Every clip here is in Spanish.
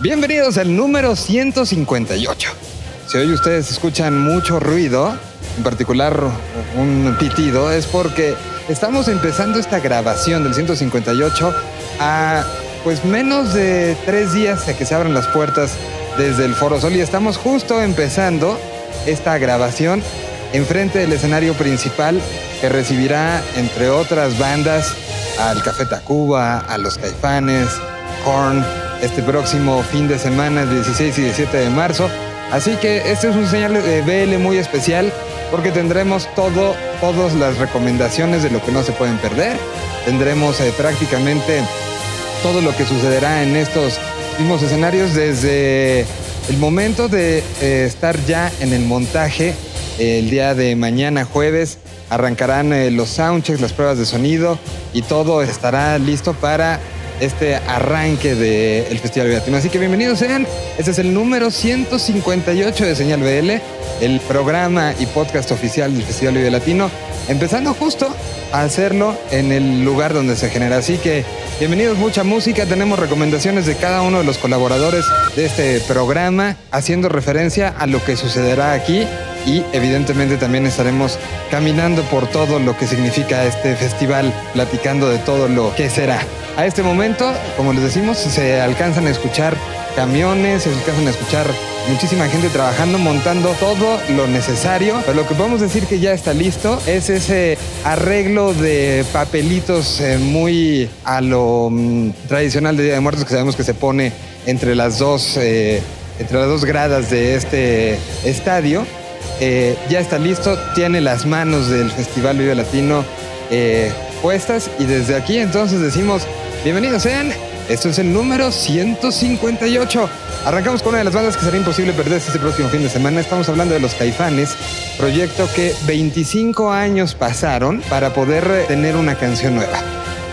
Bienvenidos al número 158. Si hoy ustedes escuchan mucho ruido, en particular un pitido, es porque estamos empezando esta grabación del 158 a pues menos de tres días de que se abran las puertas desde el Foro Sol y estamos justo empezando esta grabación enfrente del escenario principal que recibirá, entre otras bandas, al Café Tacuba, a los Caifanes, Korn, este próximo fin de semana, 16 y 17 de marzo. Así que este es un señal de BL muy especial porque tendremos todo, todas las recomendaciones de lo que no se pueden perder. Tendremos eh, prácticamente todo lo que sucederá en estos mismos escenarios desde el momento de eh, estar ya en el montaje el día de mañana jueves arrancarán eh, los soundchecks, las pruebas de sonido y todo estará listo para este arranque del Festival Latino. Así que bienvenidos sean. Este es el número 158 de Señal BL, el programa y podcast oficial del Festival Vive Latino, empezando justo a hacerlo en el lugar donde se genera. Así que bienvenidos, mucha música. Tenemos recomendaciones de cada uno de los colaboradores de este programa, haciendo referencia a lo que sucederá aquí y evidentemente también estaremos caminando por todo lo que significa este festival, platicando de todo lo que será. A este momento, como les decimos, se alcanzan a escuchar camiones, se alcanzan a escuchar muchísima gente trabajando, montando todo lo necesario. Pero lo que podemos decir que ya está listo es ese arreglo de papelitos eh, muy a lo mm, tradicional de Día de Muertos que sabemos que se pone entre las dos, eh, entre las dos gradas de este estadio. Eh, ya está listo, tiene las manos del Festival Vive Latino puestas y desde aquí entonces decimos Bienvenidos sean. Esto es el número 158. Arrancamos con una de las bandas que será imposible perderse este próximo fin de semana. Estamos hablando de los Caifanes, proyecto que 25 años pasaron para poder tener una canción nueva.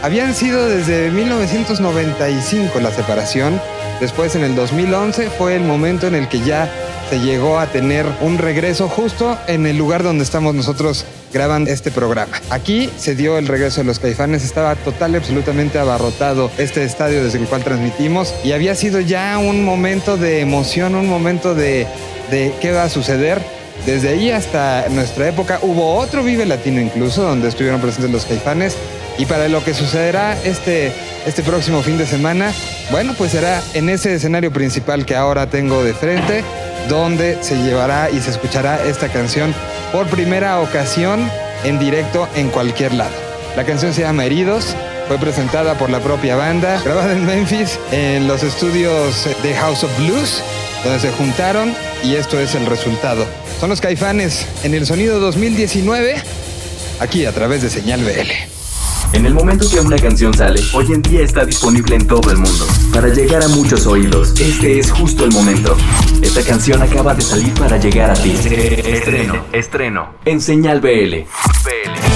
Habían sido desde 1995 la separación. Después, en el 2011, fue el momento en el que ya se llegó a tener un regreso justo en el lugar donde estamos nosotros grabando este programa. Aquí se dio el regreso de los caifanes, estaba total y absolutamente abarrotado este estadio desde el cual transmitimos y había sido ya un momento de emoción, un momento de, de qué va a suceder. Desde ahí hasta nuestra época hubo otro Vive Latino incluso, donde estuvieron presentes los caifanes. Y para lo que sucederá este, este próximo fin de semana, bueno, pues será en ese escenario principal que ahora tengo de frente, donde se llevará y se escuchará esta canción por primera ocasión en directo en cualquier lado. La canción se llama Heridos, fue presentada por la propia banda, grabada en Memphis en los estudios de House of Blues, donde se juntaron y esto es el resultado. Son los caifanes en el sonido 2019, aquí a través de Señal BL. En el momento que una canción sale, hoy en día está disponible en todo el mundo. Para llegar a muchos oídos, este es justo el momento. Esta canción acaba de salir para llegar a ti. Estreno, estreno, en Señal BL. BL.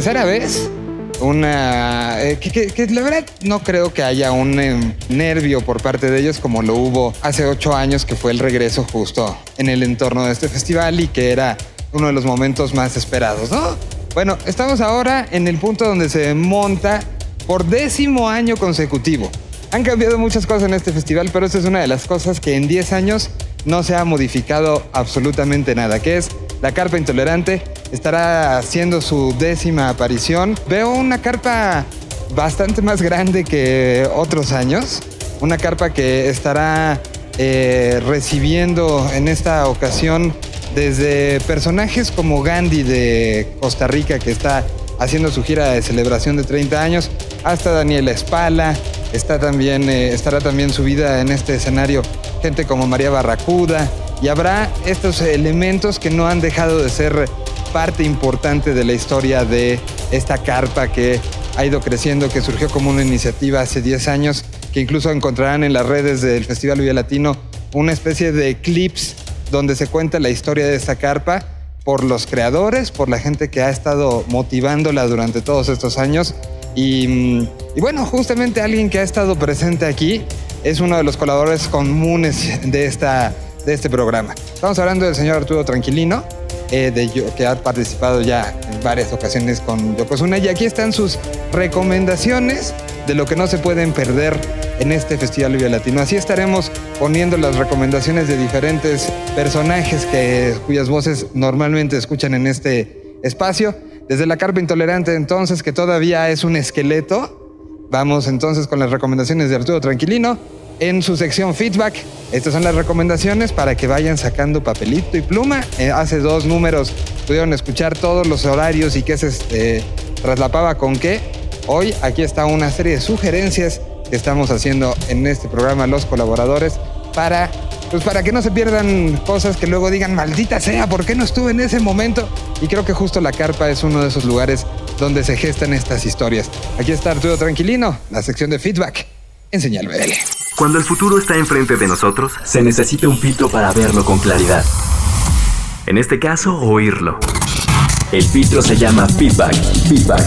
Tercera vez. Una. eh, que, la verdad no creo que haya un eh, nervio por parte de ellos como lo hubo hace ocho años, que fue el regreso justo en el entorno de este festival y que era uno de los momentos más esperados, ¿no? Bueno, estamos ahora en el punto donde se monta por décimo año consecutivo. Han cambiado muchas cosas en este festival, pero esta es una de las cosas que en 10 años no se ha modificado absolutamente nada, que es la carpa intolerante. Estará haciendo su décima aparición. Veo una carpa bastante más grande que otros años. Una carpa que estará eh, recibiendo en esta ocasión desde personajes como Gandhi de Costa Rica, que está haciendo su gira de celebración de 30 años, hasta Daniela Espala, está también, eh, estará también subida en este escenario gente como María Barracuda, y habrá estos elementos que no han dejado de ser parte importante de la historia de esta carpa que ha ido creciendo, que surgió como una iniciativa hace 10 años, que incluso encontrarán en las redes del Festival Villa Latino una especie de clips donde se cuenta la historia de esta carpa por los creadores, por la gente que ha estado motivándola durante todos estos años. Y, mm, bueno, justamente alguien que ha estado presente aquí es uno de los colaboradores comunes de, esta, de este programa. Estamos hablando del señor Arturo Tranquilino, eh, de que ha participado ya en varias ocasiones con Yokozuna. Y aquí están sus recomendaciones de lo que no se pueden perder en este Festival Vive Latino. Así estaremos poniendo las recomendaciones de diferentes personajes que, cuyas voces normalmente escuchan en este espacio. Desde la carpa intolerante entonces, que todavía es un esqueleto, Vamos entonces con las recomendaciones de Arturo Tranquilino. En su sección feedback, estas son las recomendaciones para que vayan sacando papelito y pluma. Eh, hace dos números pudieron escuchar todos los horarios y qué se este, traslapaba con qué. Hoy aquí está una serie de sugerencias que estamos haciendo en este programa los colaboradores para, pues para que no se pierdan cosas que luego digan, maldita sea, ¿por qué no estuve en ese momento? Y creo que justo la carpa es uno de esos lugares donde se gestan estas historias. Aquí está Arturo Tranquilino, la sección de feedback en Señal BL. Cuando el futuro está enfrente de nosotros, se necesita un filtro para verlo con claridad. En este caso, oírlo. El filtro se llama feedback. Feedback.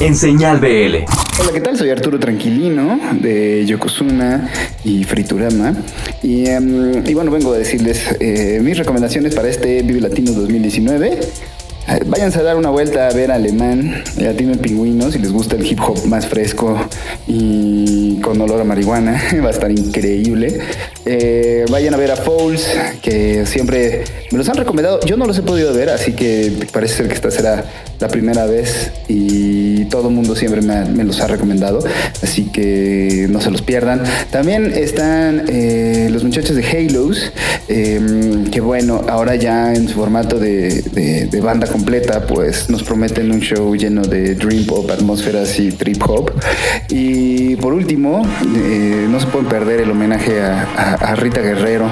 En Señal BL. Hola, ¿qué tal? Soy Arturo Tranquilino de Yokozuna y Friturama. Y, em, y bueno, vengo a decirles eh, mis recomendaciones para este Vive Latino 2019. Váyanse a dar una vuelta a ver Alemán, Latino el Pingüino, si les gusta el hip hop más fresco y con olor a marihuana, va a estar increíble. Eh, vayan a ver a Fouls, que siempre me los han recomendado. Yo no los he podido ver, así que parece ser que esta será la primera vez y todo el mundo siempre me los ha recomendado, así que no se los pierdan. También están eh, los muchachos de Halos, eh, que bueno, ahora ya en su formato de, banda completa, pues nos prometen un show lleno de dream pop, atmósferas y trip hop. Y por último, eh, no se pueden perder el homenaje a Rita Guerrero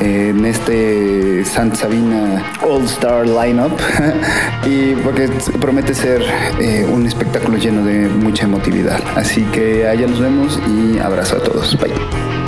en este Santa Sabina All Star Lineup y porque promete ser eh, un espectáculo lleno de mucha emotividad. Así que allá nos vemos y abrazo a todos. Bye.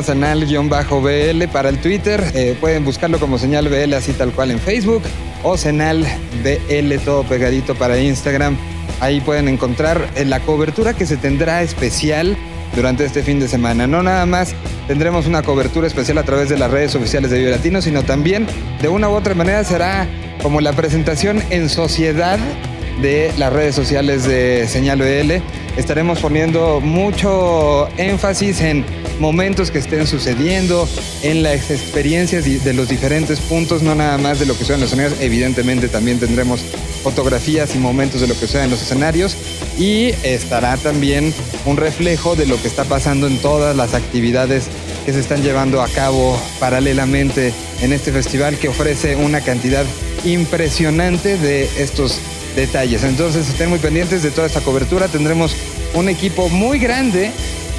Arroba senal-bl para el Twitter. Eh, pueden buscarlo como señal BL así tal cual en Facebook o senal BL todo pegadito para Instagram. Ahí pueden encontrar eh, la cobertura que se tendrá especial durante este fin de semana. No nada más tendremos una cobertura especial a través de las redes oficiales de Vive sino también de una u otra manera será como la presentación en sociedad de las redes sociales de Señal BL. Estaremos poniendo mucho énfasis en momentos que estén sucediendo, en las experiencias de los diferentes puntos, no nada más de lo que sucede en los escenarios. Evidentemente también tendremos fotografías y momentos de lo que sucede en los escenarios y estará también un reflejo de lo que está pasando en todas las actividades que se están llevando a cabo paralelamente en este festival que ofrece una cantidad impresionante de estos detalles. Entonces estén muy pendientes de toda esta cobertura. Tendremos un equipo muy grande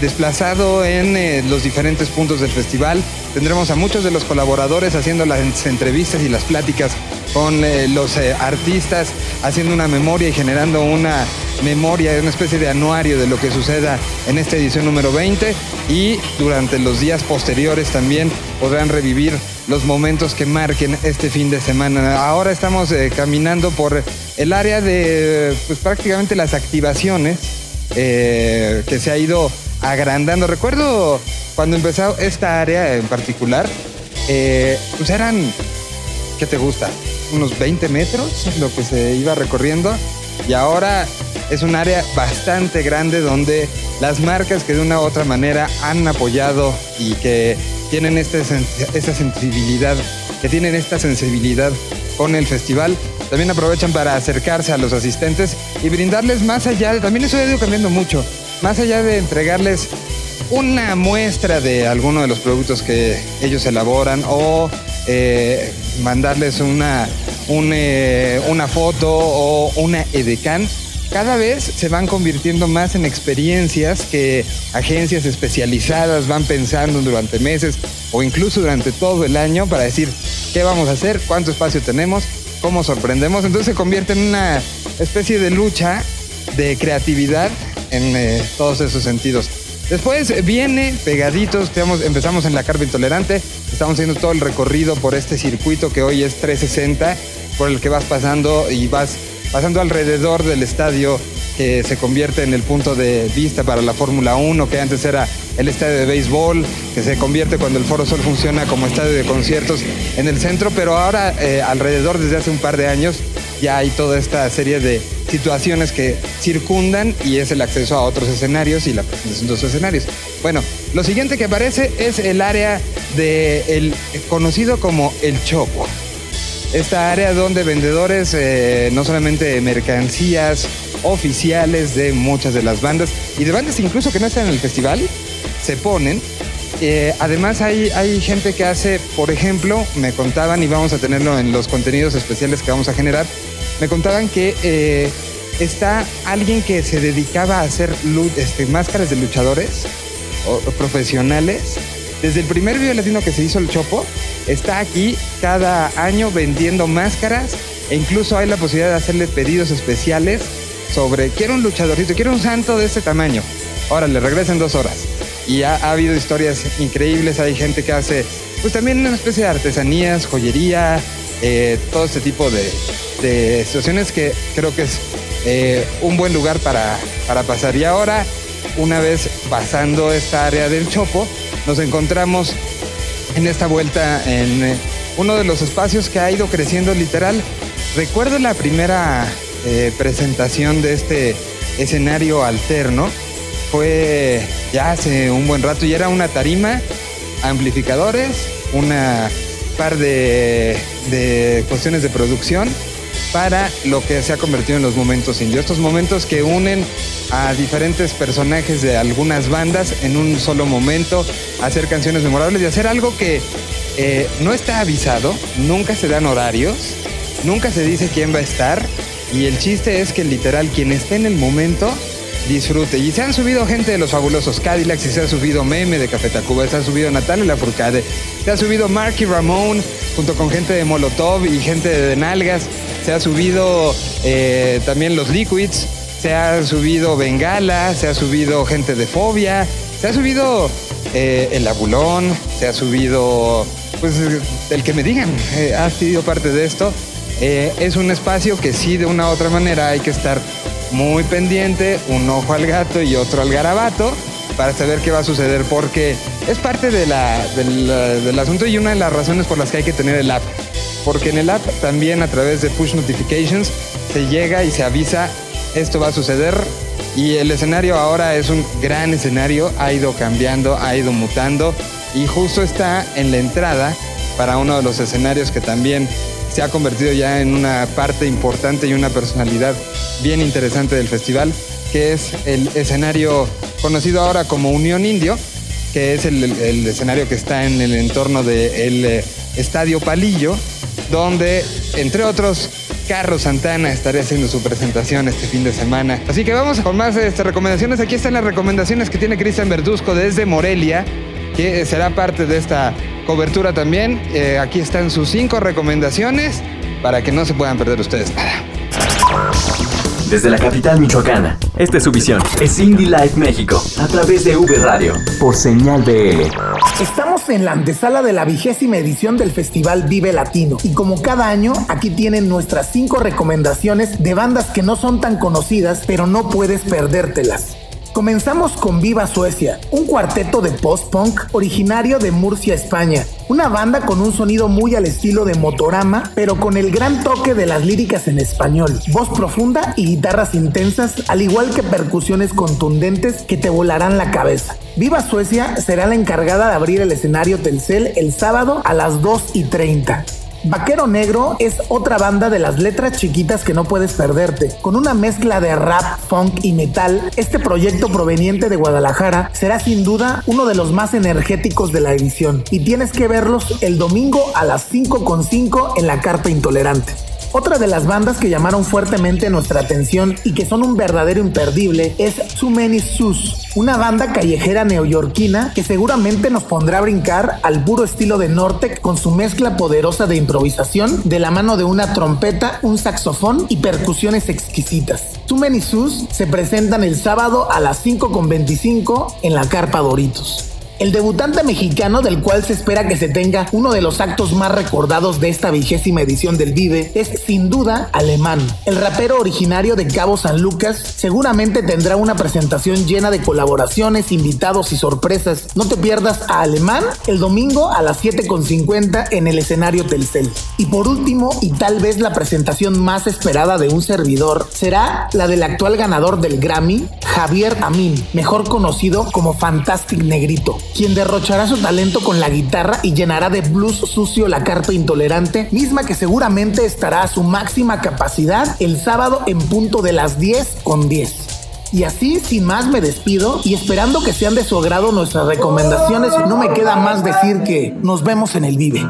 desplazado en eh, los diferentes puntos del festival. Tendremos a muchos de los colaboradores haciendo las entrevistas y las pláticas con eh, los eh, artistas, haciendo una memoria y generando una memoria, una especie de anuario de lo que suceda en esta edición número 20 y durante los días posteriores también podrán revivir los momentos que marquen este fin de semana. Ahora estamos caminando por el área de pues, prácticamente las activaciones que se ha ido agrandando. Recuerdo cuando empezó esta área en particular, eh, pues eran, ¿qué te gusta? Unos 20 metros lo que se iba recorriendo y ahora es un área bastante grande donde las marcas que de una u otra manera han apoyado y que tienen este esta sensibilidad, que tienen esta sensibilidad con el festival, también aprovechan para acercarse a los asistentes y brindarles más allá, también eso ha ido cambiando mucho, más allá de entregarles una muestra de alguno de los productos que ellos elaboran o eh, mandarles una, un, eh, una foto o una edecán. Cada vez se van convirtiendo más en experiencias que agencias especializadas van pensando durante meses o incluso durante todo el año para decir qué vamos a hacer, cuánto espacio tenemos, cómo sorprendemos. Entonces se convierte en una especie de lucha de creatividad en eh, todos esos sentidos. Después viene pegaditos, estamos- empezamos en la carpa intolerante, estamos haciendo todo el recorrido por este circuito que hoy es 360, por el que vas pasando y vas pasando alrededor del estadio que se convierte en el punto de vista para la Fórmula 1, que antes era el estadio de béisbol, que se convierte cuando el Foro Sol funciona como estadio de conciertos en el centro, pero ahora eh, alrededor desde hace un par de años ya hay toda esta serie de situaciones que circundan y es el acceso a otros escenarios y la presentación de esos escenarios. Bueno, lo siguiente que aparece es el área de el conocido como el Chopo. Esta área donde vendedores, eh, no solamente mercancías oficiales de muchas de las bandas y de bandas incluso que no están en el festival, se ponen. Eh, además hay, hay gente que hace, por ejemplo, me contaban y vamos a tenerlo en los contenidos especiales que vamos a generar, me contaban que eh, está alguien que se dedicaba a hacer este, máscaras de luchadores o, profesionales. Desde el primer video latino que se hizo el Chopo, está aquí cada año vendiendo máscaras e incluso hay la posibilidad de hacerle pedidos especiales sobre quiero un luchadorcito, quiero un santo de este tamaño. Ahora le regresen dos horas. Y ha, ha habido historias increíbles, hay gente que hace pues también una especie de artesanías, joyería, eh, todo este tipo de, de situaciones que creo que es eh, un buen lugar para, para pasar. Y ahora, una vez pasando esta área del Chopo, nos encontramos en esta vuelta en eh, uno de los espacios que ha ido creciendo literal. Recuerdo la primera eh, presentación de este escenario alterno. Fue ya hace un buen rato y era una tarima, amplificadores, una par de cuestiones de producción para lo que se ha convertido en los momentos indios. Estos momentos que unen a diferentes personajes de algunas bandas en un solo momento, hacer canciones memorables y hacer algo que eh, no está avisado, nunca se dan horarios, nunca se dice quién va a estar y el chiste es que literal quien esté en el momento disfrute. Y se han subido gente de los fabulosos Cadillacs y se ha subido Meme de Café Tacuba, se ha subido Natalia Lafourcade, se ha subido Marky Ramón junto con gente de Molotov y gente de Nalgas, se ha subido eh, también los Liquids, se ha subido Bengala, se ha subido gente de Fobia, se ha subido eh, El Abulón, se ha subido, pues el que me digan, eh, ha sido parte de esto. Es un espacio que sí, de una u otra manera, hay que estar muy pendiente, un ojo al gato y otro al garabato, para saber qué va a suceder, porque es parte de la- del asunto y una de las razones por las que hay que tener el app. Porque en el app también a través de push notifications se llega y se avisa esto va a suceder y el escenario ahora es un gran escenario, ha ido cambiando, ha ido mutando y justo está en la entrada para uno de los escenarios que también se ha convertido ya en una parte importante y una personalidad bien interesante del festival, que es el escenario conocido ahora como Unión Indio, que es el, escenario que está en el entorno del Estadio Palillo, donde, entre otros, Carlos Santana estaría haciendo su presentación este fin de semana. Así que vamos con más este, recomendaciones. Aquí están las recomendaciones que tiene Cristian Verduzco desde Morelia, que será parte de esta cobertura también. Eh, aquí están sus cinco recomendaciones para que no se puedan perder ustedes nada. Desde la capital michoacana, esta es su visión. Es Indie Life México, a través de V Radio, por señal BL. Estamos en la antesala de la vigésima edición del Festival Vive Latino y como cada año aquí tienen nuestras cinco recomendaciones de bandas que no son tan conocidas pero no puedes perdértelas. Comenzamos con Viva Suecia, un cuarteto de post-punk originario de Murcia, España. Una banda con un sonido muy al estilo de Motorama, pero con el gran toque de las líricas en español, voz profunda y guitarras intensas, al igual que percusiones contundentes que te volarán la cabeza. Viva Suecia será la encargada de abrir el escenario Telcel el sábado a las 2 y 30. Vaquero Negro es otra banda de las letras chiquitas que no puedes perderte. Con una mezcla de rap, funk y metal, este proyecto proveniente de Guadalajara será sin duda uno de los más energéticos de la edición y tienes que verlos el domingo a las 5.5 en la Carpa Intolerante. Otra de las bandas que llamaron fuertemente nuestra atención y que son un verdadero imperdible es Too Many Sus, una banda callejera neoyorquina que seguramente nos pondrá a brincar al puro estilo de Nortec con su mezcla poderosa de improvisación de la mano de una trompeta, un saxofón y percusiones exquisitas. Too Many Sus se presentan el sábado a las 5.25 en la Carpa Doritos. El debutante mexicano del cual se espera que se tenga uno de los actos más recordados de esta vigésima edición del Vive es sin duda Alemán. El rapero originario de Cabo San Lucas seguramente tendrá una presentación llena de colaboraciones, invitados y sorpresas. No te pierdas a Alemán el domingo a las 7.50 en el escenario Telcel. Y por último, y tal vez la presentación más esperada de un servidor, será la del actual ganador del Grammy, Javier Amin, mejor conocido como Fantastic Negrito quien derrochará su talento con la guitarra y llenará de blues sucio la carpa intolerante, misma que seguramente estará a su máxima capacidad el sábado en punto de las 10 con 10. Y así, sin más, me despido y esperando que sean de su agrado nuestras recomendaciones, no me queda más decir que nos vemos en el Vive.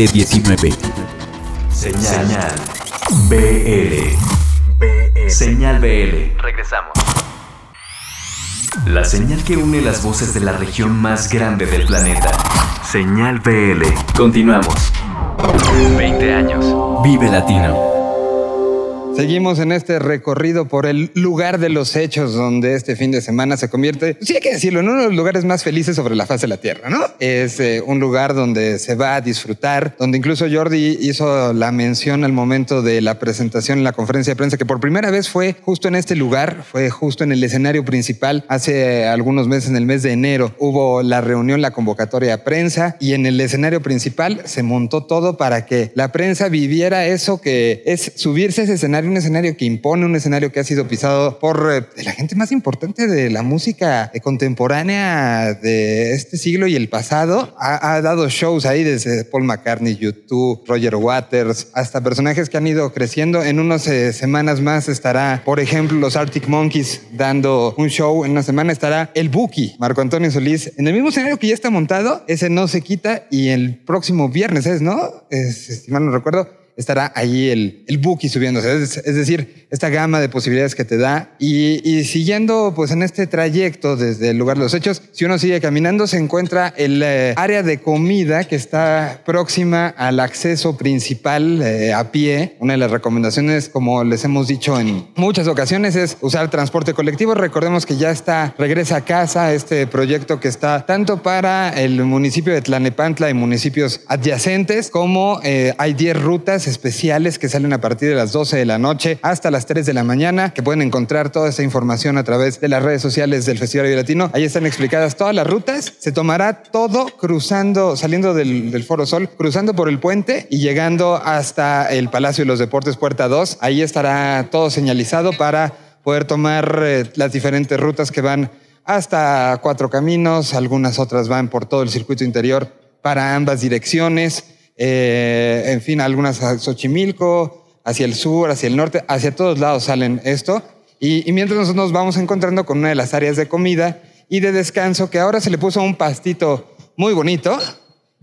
BL19. Señal. BL. Señal BL. Regresamos. La señal que une las voces de la región más grande del planeta. Señal BL. Continuamos. 20 años. Vive Latino. Seguimos en este recorrido por el lugar de los hechos donde este fin de semana se convierte, sí hay que decirlo, en uno de los lugares más felices sobre la faz de la Tierra, ¿no? Es eh, un lugar donde se va a disfrutar, donde incluso Jordi hizo la mención al momento de la presentación en la conferencia de prensa, que por primera vez fue justo en este lugar, fue justo en el escenario principal. Hace algunos meses, en el mes de enero, hubo la reunión, la convocatoria a prensa y en el escenario principal se montó todo para que la prensa viviera eso que es subirse a ese escenario un escenario que impone, un escenario que ha sido pisado por eh, la gente más importante de la música eh, contemporánea de este siglo y el pasado. Ha, ha dado shows ahí desde Paul McCartney, YouTube, Roger Waters, hasta personajes que han ido creciendo. En unas eh, semanas más estará, por ejemplo, los Arctic Monkeys dando un show. En una semana estará el Buki, Marco Antonio Solís, en el mismo escenario que ya está montado. Ese no se quita y el próximo viernes es, ¿no? Es, si mal no recuerdo, estará ahí el, el Buki subiéndose. Es, es decir, esta gama de posibilidades que te da. Y, y siguiendo pues en este trayecto desde el lugar de los hechos, si uno sigue caminando, se encuentra el eh, área de comida que está próxima al acceso principal eh, a pie. Una de las recomendaciones, como les hemos dicho en muchas ocasiones, es usar transporte colectivo. Recordemos que ya está Regresa a Casa, este proyecto que está tanto para el municipio de Tlanepantla y municipios adyacentes, como eh, hay 10 rutas especiales que salen a partir de las 12 de la noche hasta las 3 de la mañana, que pueden encontrar toda esa información a través de las redes sociales del Festival Vive Latino. Ahí están explicadas todas las rutas. Se tomará todo cruzando, saliendo del, Foro Sol, cruzando por el puente y llegando hasta el Palacio de los Deportes Puerta 2. Ahí estará todo señalizado para poder tomar eh, las diferentes rutas que van hasta Cuatro Caminos, algunas otras van por todo el circuito interior para ambas direcciones. Eh, en fin, algunas a Xochimilco, hacia el sur, hacia el norte, hacia todos lados salen esto. Y, mientras nosotros nos vamos encontrando con una de las áreas de comida y de descanso, que ahora se le puso un pastito muy bonito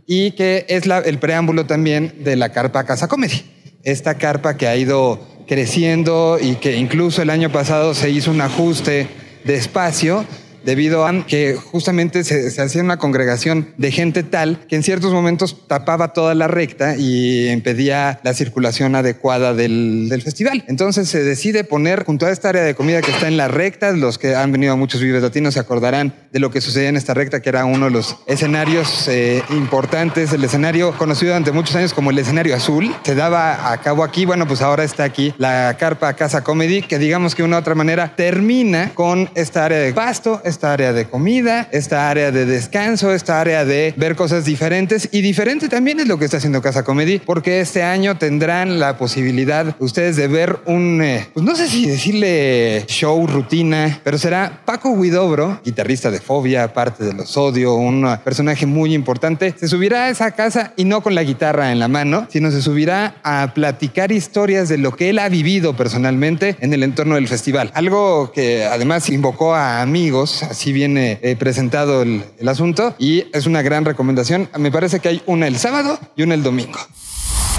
y que es el preámbulo también de la carpa Casa Comedy. Esta carpa que ha ido creciendo y que incluso el año pasado se hizo un ajuste de espacio debido a que justamente se, se hacía una congregación de gente tal que en ciertos momentos tapaba toda la recta y impedía la circulación adecuada del, del festival. Entonces se decide poner junto a esta área de comida que está en la recta, los que han venido a muchos Vives Latinos se acordarán de lo que sucedía en esta recta, que era uno de los escenarios eh, importantes, el escenario conocido durante muchos años como el escenario azul. Se daba a cabo aquí, bueno, pues ahora está aquí la carpa Casa Comedy, que digamos que de una u otra manera termina con esta área de pasto, esta área de comida, esta área de descanso, esta área de ver cosas diferentes. Y diferente también es lo que está haciendo Casa Comedy, porque este año tendrán la posibilidad ustedes de ver un, eh, pues no sé si decirle show, rutina, pero será Paco Huidobro, guitarrista de Fobia, parte de los Odio, un personaje muy importante, se subirá a esa casa y no con la guitarra en la mano, sino se subirá a platicar historias de lo que él ha vivido personalmente en el entorno del festival. Algo que además invocó a amigos, así viene eh, presentado el, el asunto y es una gran recomendación. Me parece que hay una el sábado y una el domingo.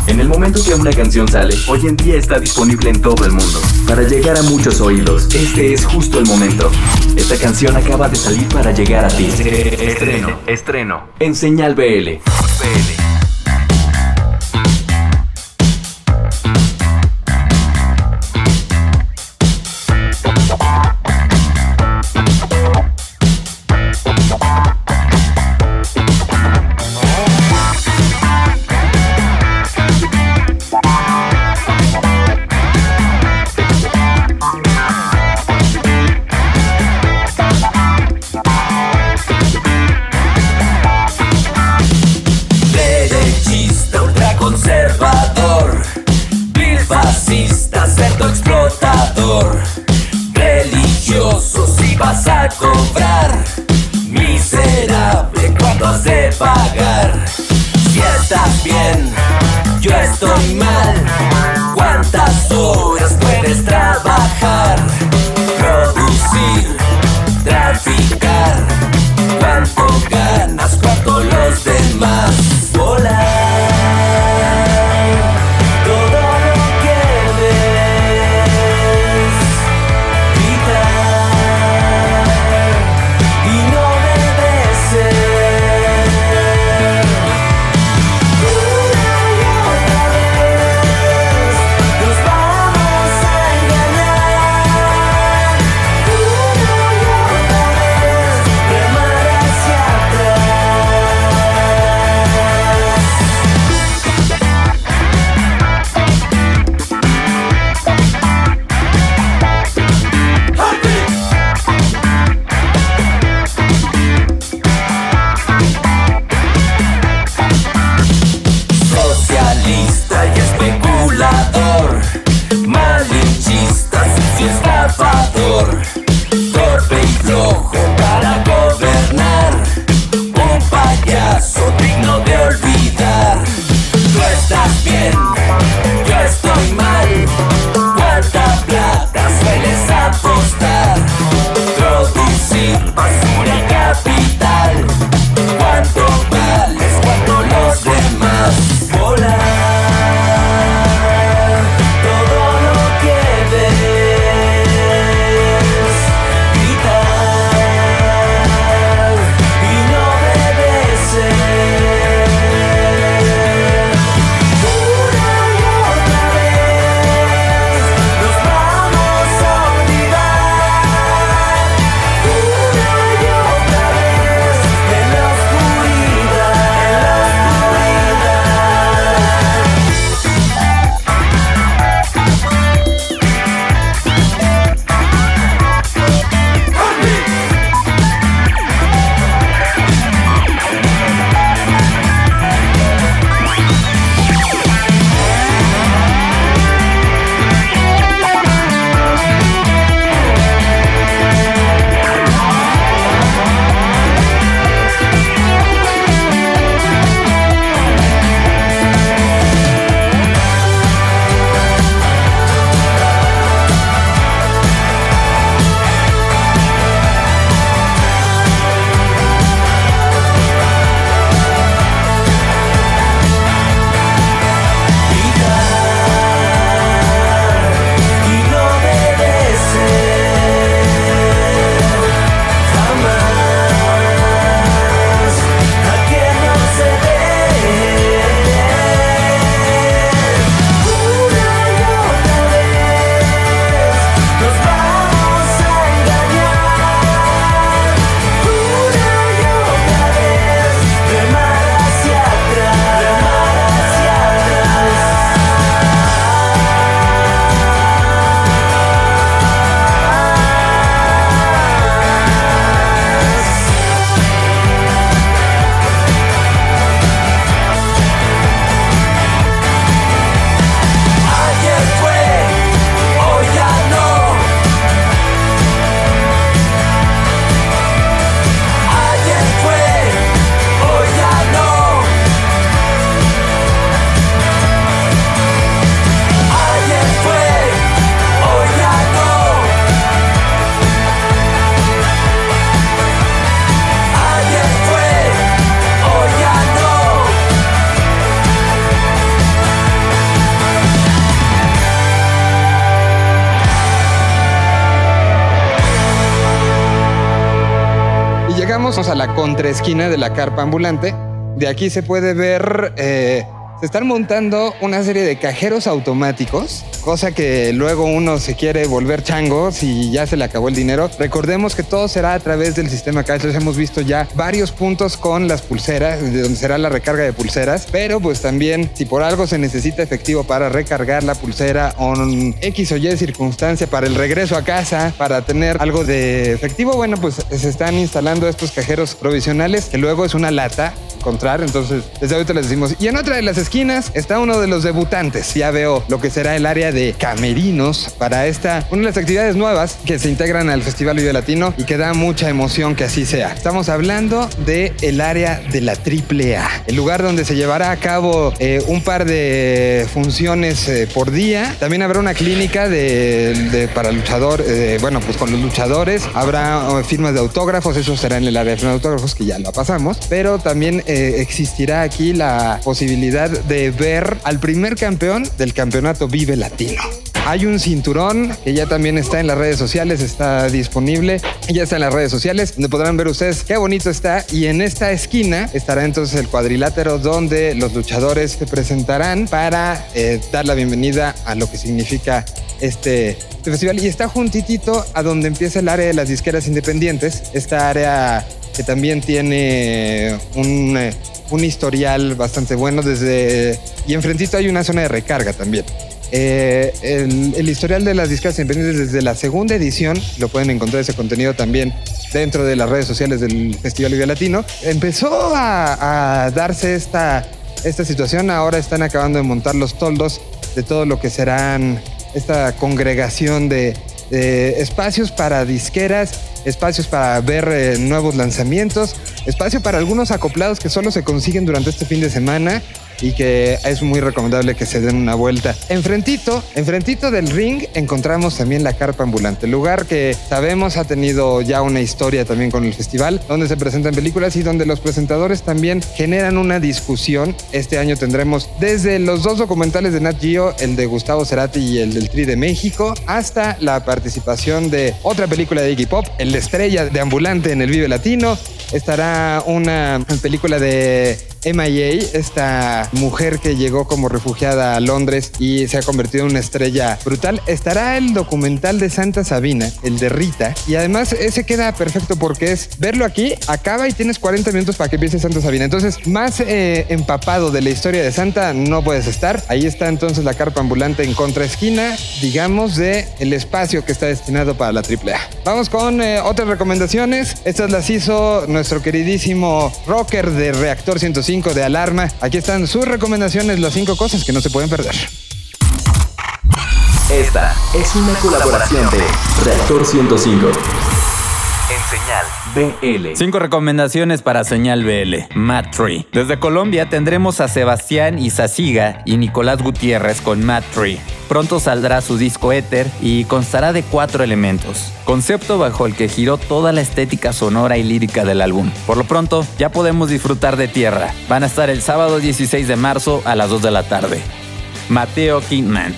En el momento que una canción sale, hoy en día está disponible en todo el mundo. Para llegar a muchos oídos, este es justo el momento. Esta canción acaba de salir para llegar a ti. Estreno, estreno. En Señal BL. A de la carpa ambulante. De aquí se puede ver, eh, se están montando una serie de cajeros automáticos, cosa que luego uno se quiere volver chango si ya se le acabó el dinero. Recordemos que todo será a través del sistema cashless. Hemos visto ya varios puntos con las pulseras, de donde será la recarga de pulseras, pero pues también si por algo se necesita efectivo para recargar la pulsera o X o Y circunstancia para el regreso a casa, para tener algo de efectivo, bueno, pues se están instalando estos cajeros provisionales que luego es una lata Entonces, desde ahorita les decimos. Y en otra de las esquinas está uno de los debutantes. Ya veo lo que será el área de camerinos para esta, una de las actividades nuevas que se integran al Festival Vive Latino y que da mucha emoción que así sea. Estamos hablando de el área de la AAA, el lugar donde se llevará a cabo eh, un par de funciones eh, por día. También habrá una clínica de, para luchador, eh, bueno, pues con los luchadores. Habrá firmas de autógrafos, eso será en el área de firmas de autógrafos que ya lo pasamos. Pero también eh, existirá aquí la posibilidad de ver al primer campeón del campeonato Vive Latino. Hay un cinturón que ya también está en las redes sociales, está disponible, ya está en las redes sociales, donde podrán ver ustedes qué bonito está. Y en esta esquina estará entonces el cuadrilátero donde los luchadores se presentarán para eh, dar la bienvenida a lo que significa este, este festival. Y está juntitito a donde empieza el área de las disqueras independientes, esta área que también tiene un, eh, un historial bastante bueno desde... Y enfrentito hay una zona de recarga también. Eh, el, historial de las disqueras independientes desde la segunda edición, lo pueden encontrar ese contenido también dentro de las redes sociales del Festival Vive Latino, empezó a, a darse esta, esta situación. Ahora están acabando de montar los toldos de todo lo que serán esta congregación de, de espacios para disqueras, espacios para ver eh, nuevos lanzamientos, espacio para algunos acoplados que solo se consiguen durante este fin de semana y que es muy recomendable que se den una vuelta. Enfrentito, enfrentito del ring encontramos también la carpa ambulante, lugar que sabemos ha tenido ya una historia también con el festival, donde se presentan películas y donde los presentadores también generan una discusión. Este año tendremos desde los dos documentales de Nat Geo, el de Gustavo Cerati y el del Tri de México, hasta la participación de otra película de Iggy Pop, El Estrella de Ambulante en el Vive Latino. Estará una película de MIA, esta mujer que llegó como refugiada a Londres y se ha convertido en una estrella brutal. Estará el documental de Santa Sabina, el de Rita, y además ese queda perfecto porque es verlo aquí, acaba y tienes 40 minutos para que empiece Santa Sabina. Entonces, más eh, empapado de la historia de Santa no puedes estar. Ahí está entonces la carpa ambulante en contraesquina, digamos, de el espacio que está destinado para la AAA. Vamos con eh, otras recomendaciones. Estas las hizo nuestro queridísimo rocker de Reactor 105 de Alarma. Aquí están sus recomendaciones, las cinco cosas que no se pueden perder. Esta es una colaboración de Reactor 105. Señal BL. Cinco recomendaciones para Señal BL. Matt Tree. Desde Colombia tendremos a Sebastián Izaziga y Nicolás Gutiérrez con Matt Tree. Pronto saldrá su disco Éter y constará de cuatro elementos. Concepto bajo el que giró toda la estética sonora y lírica del álbum. Por lo pronto, ya podemos disfrutar de tierra. Van a estar el sábado 16 de marzo a las 2 de la tarde. Mateo Kidman.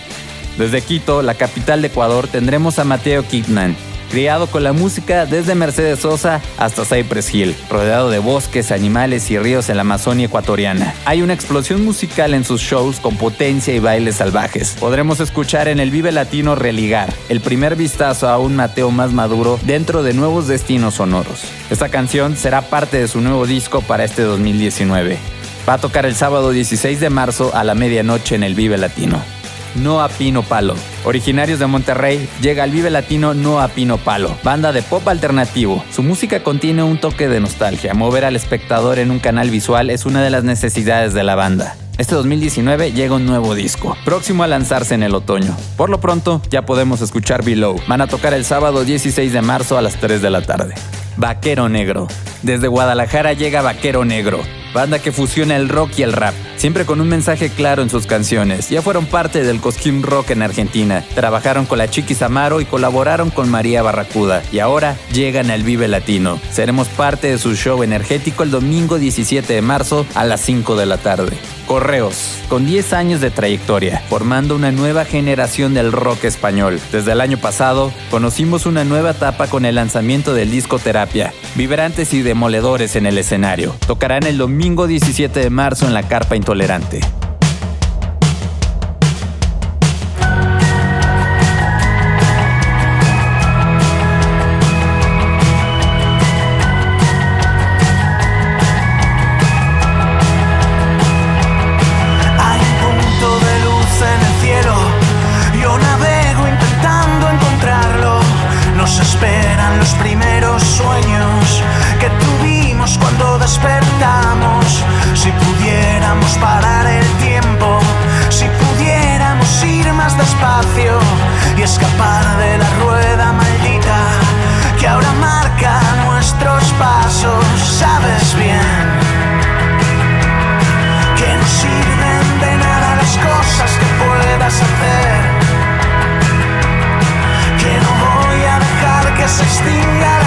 Desde Quito, la capital de Ecuador, tendremos a Mateo Kidman, criado con la música desde Mercedes Sosa hasta Cypress Hill, rodeado de bosques, animales y ríos en la Amazonia ecuatoriana. Hay una explosión musical en sus shows con potencia y bailes salvajes. Podremos escuchar en el Vive Latino Religar, el primer vistazo a un Mateo más maduro dentro de nuevos destinos sonoros. Esta canción será parte de su nuevo disco para este 2019. Va a tocar el sábado 16 de marzo a la medianoche en el Vive Latino. No a Pino Palo. Originarios de Monterrey, llega al Vive Latino No a Pino Palo, banda de pop alternativo. Su música contiene un toque de nostalgia. Mover al espectador en un canal visual es una de las necesidades de la banda. Este 2019 llega un nuevo disco, próximo a lanzarse en el otoño. Por lo pronto, ya podemos escuchar Below. Van a tocar el sábado 16 de marzo a las 3 de la tarde. Vaquero Negro. Desde Guadalajara llega Vaquero Negro, banda que fusiona el rock y el rap, siempre con un mensaje claro en sus canciones. Ya fueron parte del Cosquín Rock en Argentina, trabajaron con la Chiquis Amaro y colaboraron con María Barracuda, y ahora llegan al Vive Latino. Seremos parte de su show energético el domingo 17 de marzo a las 5 de la tarde. Correos, con 10 años de trayectoria, formando una nueva generación del rock español. Desde el año pasado, conocimos una nueva etapa con el lanzamiento del disco Terapia, vibrantes y demoledores en el escenario. Tocarán el domingo 17 de marzo en la Carpa Intolerante. Si pudiéramos parar el tiempo, si pudiéramos ir más despacio y escapar de la rueda maldita que ahora marca nuestros pasos, sabes bien que no sirven de nada las cosas que puedas hacer. Que no voy a dejar que se extinga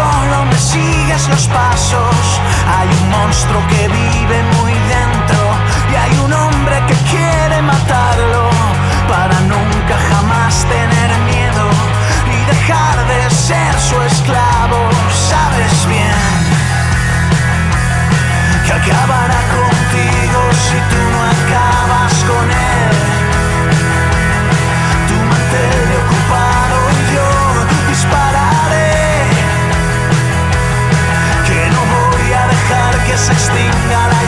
solo me sigues los pasos. Hay un monstruo que vive muy dentro. Y hay un hombre que quiere matarlo. Para nunca jamás tener miedo. Y dejar de ser su esclavo. Sabes bien que acabará contigo si tú no acabas con él. Que se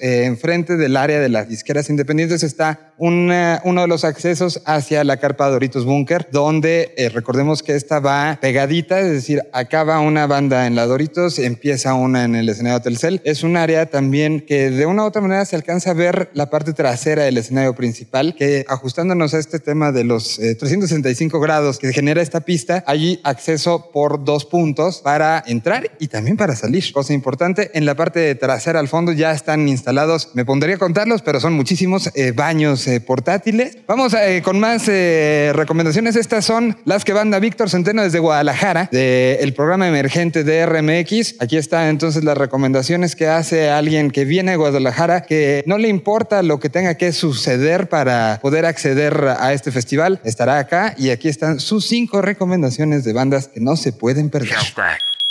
eh, enfrente del área de las disqueras independientes. Está una- uno de los accesos hacia la carpa Doritos Bunker, donde eh, recordemos que esta va pegadita, es decir, acá va una banda en la Doritos, empieza una en el escenario Telcel. Es un área también que de una u otra manera se alcanza a ver la parte trasera del escenario principal, que ajustándonos a este tema de los eh, 365 grados que genera esta pista, hay acceso por dos puntos para entrar y también para salir. Cosa importante, en la parte trasera al fondo ya están instalados, me pondría a contarlos, pero son muchísimos eh, baños eh, portátiles. Vamos eh, con más eh, recomendaciones. Estas son las que van a Víctor Centeno desde Guadalajara, del programa emergente de RMX. Aquí están entonces las recomendaciones que hace alguien que viene de Guadalajara, que no le importa lo que tenga que suceder para poder acceder a este festival. Estará acá y aquí están sus cinco recomendaciones de bandas que no se pueden perder.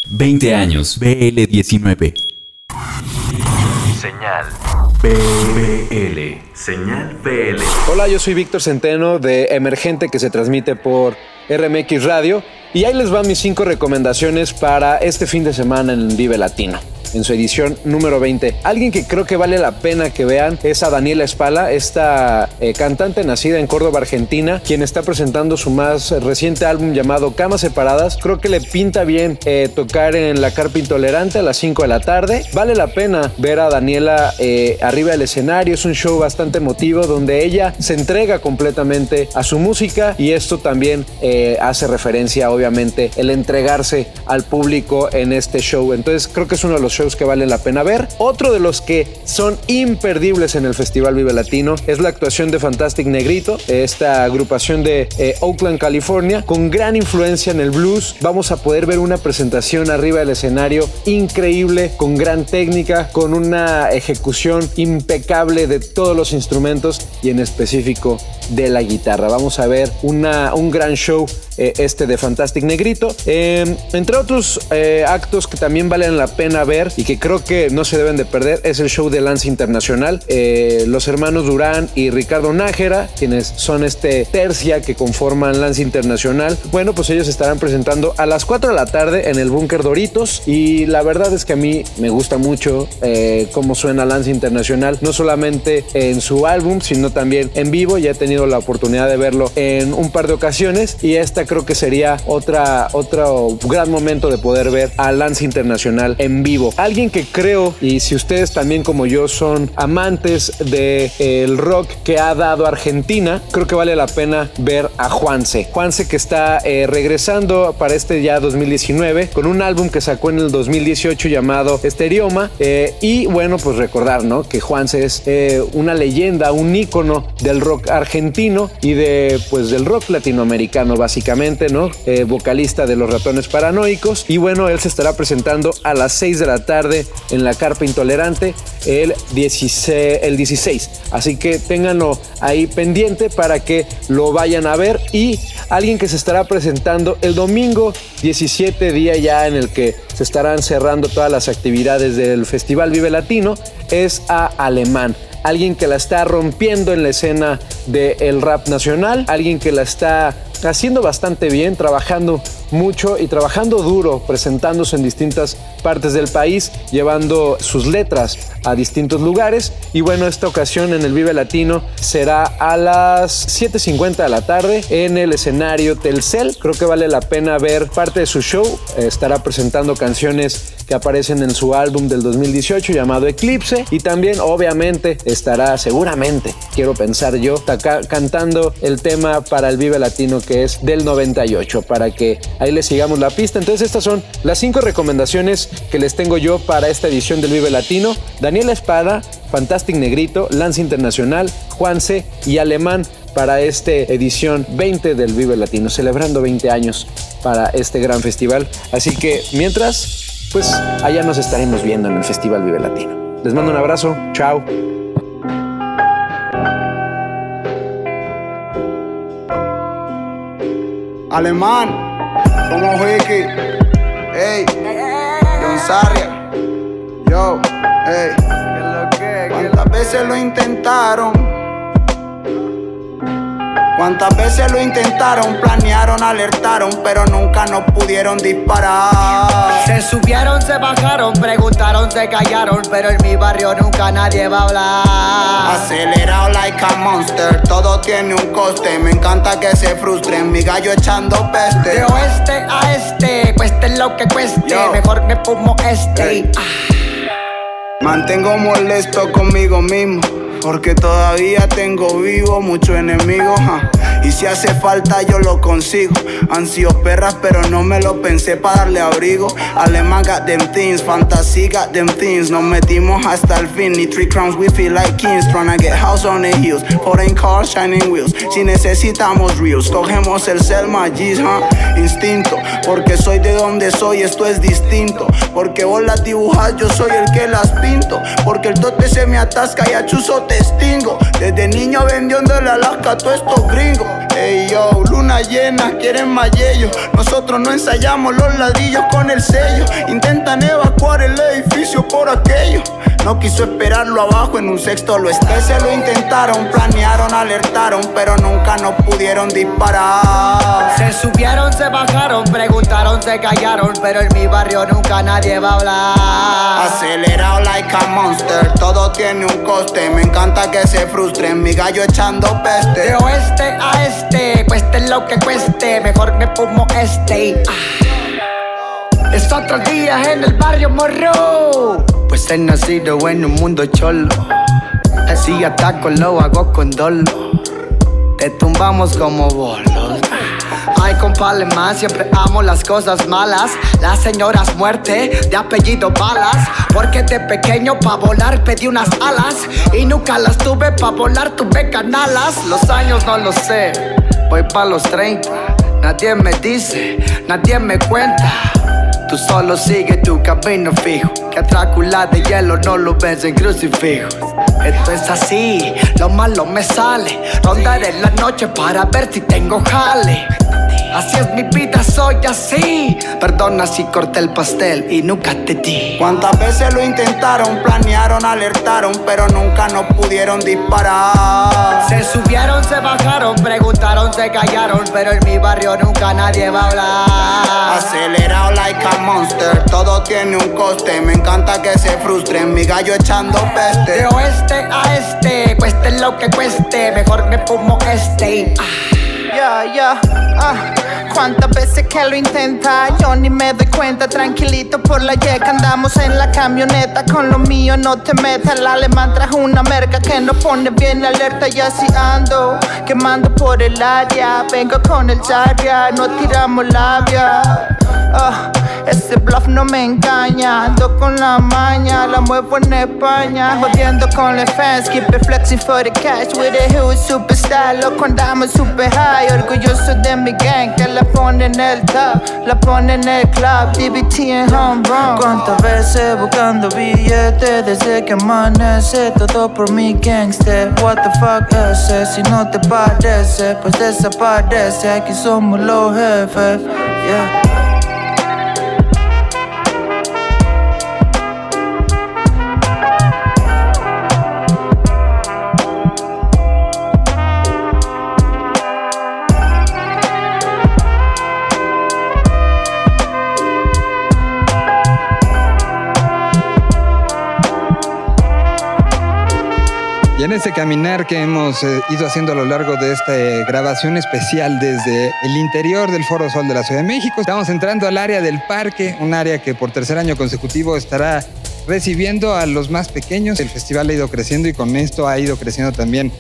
20 años, BL19. Señal BL. Señal BL. Hola, yo soy Víctor Centeno de Emergente que se transmite por RMX Radio y ahí les van mis cinco recomendaciones para este fin de semana en Vive Latino. En su edición número 20. Alguien que creo que vale la pena que vean es a Daniela Espala, esta eh, cantante nacida en Córdoba, Argentina, quien está presentando su más reciente álbum llamado Camas Separadas. Creo que le pinta bien eh, tocar en la Carpa Intolerante a las 5 de la tarde. Vale la pena ver a Daniela eh, arriba del escenario. Es un show bastante emotivo donde ella se entrega completamente a su música y esto también eh, hace referencia, obviamente, el entregarse al público en este show. Entonces creo que es uno de los shows que vale la pena ver. Otro de los que son imperdibles en el Festival Vive Latino es la actuación de Fantastic Negrito, esta agrupación de eh, Oakland, California, con gran influencia en el blues. Vamos a poder ver una presentación arriba del escenario increíble, con gran técnica, con una ejecución impecable de todos los instrumentos y en específico de la guitarra. Vamos a ver una, un gran show eh, este de Fantastic Negrito. Eh, entre otros eh, actos que también valen la pena ver y que creo que no se deben de perder es el show de Lance Internacional. Eh, los hermanos Durán y Ricardo Nájera, quienes son este tercia que conforman Lance Internacional, bueno, pues ellos estarán presentando a las 4 de la tarde en el Búnker Doritos y la verdad es que a mí me gusta mucho cómo suena Lance Internacional, no solamente en su álbum, sino también en vivo. Ya he tenido la oportunidad de verlo en un par de ocasiones y esta creo que sería otra, otro gran momento de poder ver a Lance Internacional en vivo. Alguien que creo, y si ustedes también como yo son amantes del rock que ha dado Argentina, creo que vale la pena ver a Juanse. Juanse que está eh, regresando para este ya 2019 con un álbum que sacó en el 2018 llamado Esterioma. eh, y bueno, pues recordar, ¿no? Que Juanse es eh, una leyenda, un ícono del rock argentino y de, pues, del rock latinoamericano, básicamente, ¿no? Eh, vocalista de Los Ratones Paranoicos. Y bueno, él se estará presentando a las 6 de la tarde en la Carpa Intolerante el 16. El 16. Así que ténganlo ahí pendiente para que lo vayan a ver. Y alguien que se estará presentando el domingo 17, día ya en el que se estarán cerrando todas las actividades del Festival Vive Latino, es a Alemán alguien que la está rompiendo en la escena del rap nacional, alguien que la está haciendo bastante bien, trabajando mucho y trabajando duro, presentándose en distintas partes del país, llevando sus letras a distintos lugares. Y bueno, esta ocasión en el Vive Latino será a las 7.50 de la tarde en el escenario Telcel. Creo que vale la pena ver parte de su show. Estará presentando canciones que aparecen en su álbum del 2018 llamado Eclipse. Y también, obviamente, estará seguramente, quiero pensar yo, cantando el tema para el Vive Latino que es del 98, para que ahí le sigamos la pista. Entonces, estas son las cinco recomendaciones que les tengo yo para esta edición del Vive Latino. Daniela Espada, Fantastic Negrito, Lance Internacional, Juanse y Alemán para esta edición 20 del Vive Latino, celebrando 20 años para este gran festival. Así que mientras, pues allá nos estaremos viendo en el Festival Vive Latino. Les mando un abrazo, chao. Alemán, como Wiki, ey, Don Sarria, yo, ey, ¿cuántas veces lo intentaron? ¿Cuántas veces lo intentaron? Planearon, alertaron, pero nunca nos pudieron disparar. Se subieron, se bajaron, preguntaron, se callaron, pero en mi barrio nunca nadie va a hablar. Acelerado like a monster, todo tiene un coste. Me encanta que se frustren, mi gallo echando peste. De oeste a este, cueste lo que cueste, Yo. mejor me fumo este. Ey. Mantengo molesto conmigo mismo. Porque todavía tengo vivo mucho enemigo. ja. Y si hace falta yo lo consigo. Han perras, pero no me lo pensé para darle abrigo. Alemán got them things, fantasy got them things. Nos metimos hasta el fin. Ni three crowns, we feel like kings. Tryna get house on the heels. Foreign cars, shining wheels. Si necesitamos reels, cogemos el Selma G's, huh? Instinto, porque soy de donde soy, esto es distinto. Porque vos las dibujas, yo soy el que las pinto. Porque el tote se me atasca y a chuzo te extingo. Desde niño vendiendo el Alaska a todos estos gringos. Ey yo, luna llena, quieren más yello. Nosotros no ensayamos los ladrillos con el sello. Intentan evacuar el edificio por aquello. No quiso esperarlo abajo, en un sexto lo esté. Se lo intentaron, planearon, alertaron, pero nunca nos pudieron disparar. Se subieron, se bajaron, preguntaron, se callaron, pero en mi barrio nunca nadie va a hablar. Acelerado like a monster, todo tiene un coste. Me encanta que se frustren, mi gallo echando peste. De oeste a este, cueste lo que cueste, mejor me fumo este. Ah. Es otro día en el barrio morro. Pues he nacido en un mundo cholo. Así ataco, lo hago con dolo. Te tumbamos como bolos. Ay, compa alemán, siempre amo las cosas malas. Las señoras muerte, de apellido balas. Porque de pequeño pa' volar pedí unas alas. Y nunca las tuve pa' volar, tuve canalas. Los años no lo sé, voy pa' los 30. Nadie me dice, nadie me cuenta. Tú solo sigue tu camino fijo. Que a Drácula de hielo no lo ves en crucifijos. Esto es así, lo malo me sale. Rondaré la noche para ver si tengo jale. Así es mi vida, soy así. Perdona si corté el pastel y nunca te di. ¿Cuántas veces lo intentaron? Planearon, alertaron, pero nunca nos pudieron disparar. Se subieron, se bajaron, preguntaron, se callaron, pero en mi barrio nunca nadie va a hablar. Acelerado like a monster, todo tiene un coste. Me encanta que se frustren, mi gallo echando peste. De oeste a este, cueste lo que cueste, mejor me fumo este. Ah. Ya, ya, ah. Cuántas veces que lo intenta, yo ni me doy cuenta. Tranquilito por la yeca, andamos en la camioneta. Con lo mío no te metas. El alemán trajo una merca que nos pone bien alerta. Y así ando, quemando por el área. Vengo con el Zarya, no tiramos labia. Ah, ese bluff no me engaña. Ando con la maña, la muevo en España. Jodiendo con los fans, keep it flexing for the cash. With a huge superstar, loco andamos super high. Orgulloso de mi gang, que la pone en el top, la pone en el club. DBT en home run. Cuántas veces buscando billetes desde que amanece todo por mi gangster. What the fuck ese? Si no te parece, pues desaparece. Aquí somos los jefes. Yeah. En ese caminar que hemos eh, ido haciendo a lo largo de esta eh, grabación especial desde el interior del Foro Sol de la Ciudad de México, estamos entrando al área del parque, un área que por tercer año consecutivo estará recibiendo a los más pequeños. El festival ha ido creciendo y con esto ha ido creciendo también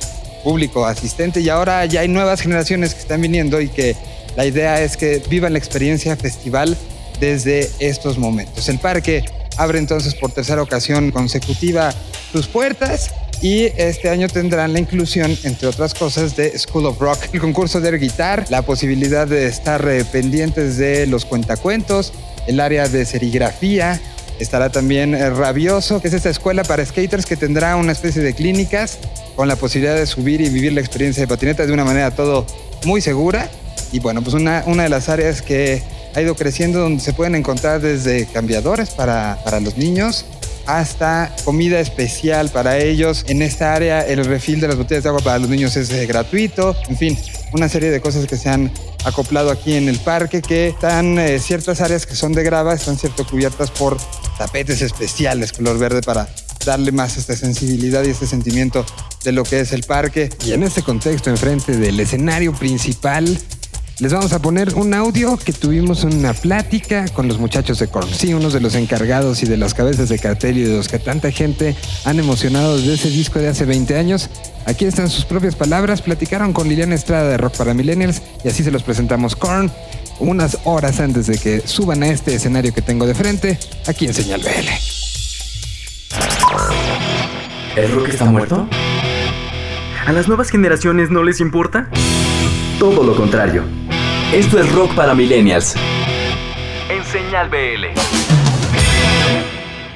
público asistente y ahora ya hay nuevas generaciones que están viniendo y que la idea es que vivan la experiencia festival desde estos momentos. El parque abre entonces por tercera ocasión consecutiva sus puertas y este año tendrán la inclusión, entre otras cosas, de School of Rock, el concurso de guitar, la posibilidad de estar eh, pendientes de los cuentacuentos, el área de serigrafía. Estará también eh, Rabioso, que es esta escuela para skaters que tendrá una especie de clínicas con la posibilidad de subir y vivir la experiencia de patineta de una manera todo muy segura. Y bueno, pues una, una de las áreas que ha ido creciendo donde se pueden encontrar desde cambiadores para, para los niños, hasta comida especial para ellos. En esta área el refil de las botellas de agua para los niños es eh, gratuito. En fin, una serie de cosas que se han acoplado aquí en el parque que están eh, ciertas áreas que son de grava, están cierto cubiertas por tapetes especiales color verde para darle más esta sensibilidad y este sentimiento de lo que es el parque. Y en este contexto, enfrente del escenario principal, les vamos a poner un audio que tuvimos una plática con los muchachos de Korn. Sí, unos de los encargados y de las cabezas de cartel y de los que tanta gente han emocionado desde ese disco de hace 20 años. Aquí están sus propias palabras. Platicaron con Liliana Estrada de Rock para Millennials y así se los presentamos Korn unas horas antes de que suban a este escenario que tengo de frente aquí en Señal BL. ¿El rock está muerto? ¿A las nuevas generaciones no les importa? Todo lo contrario. Esto es rock para millennials. En Señal BL.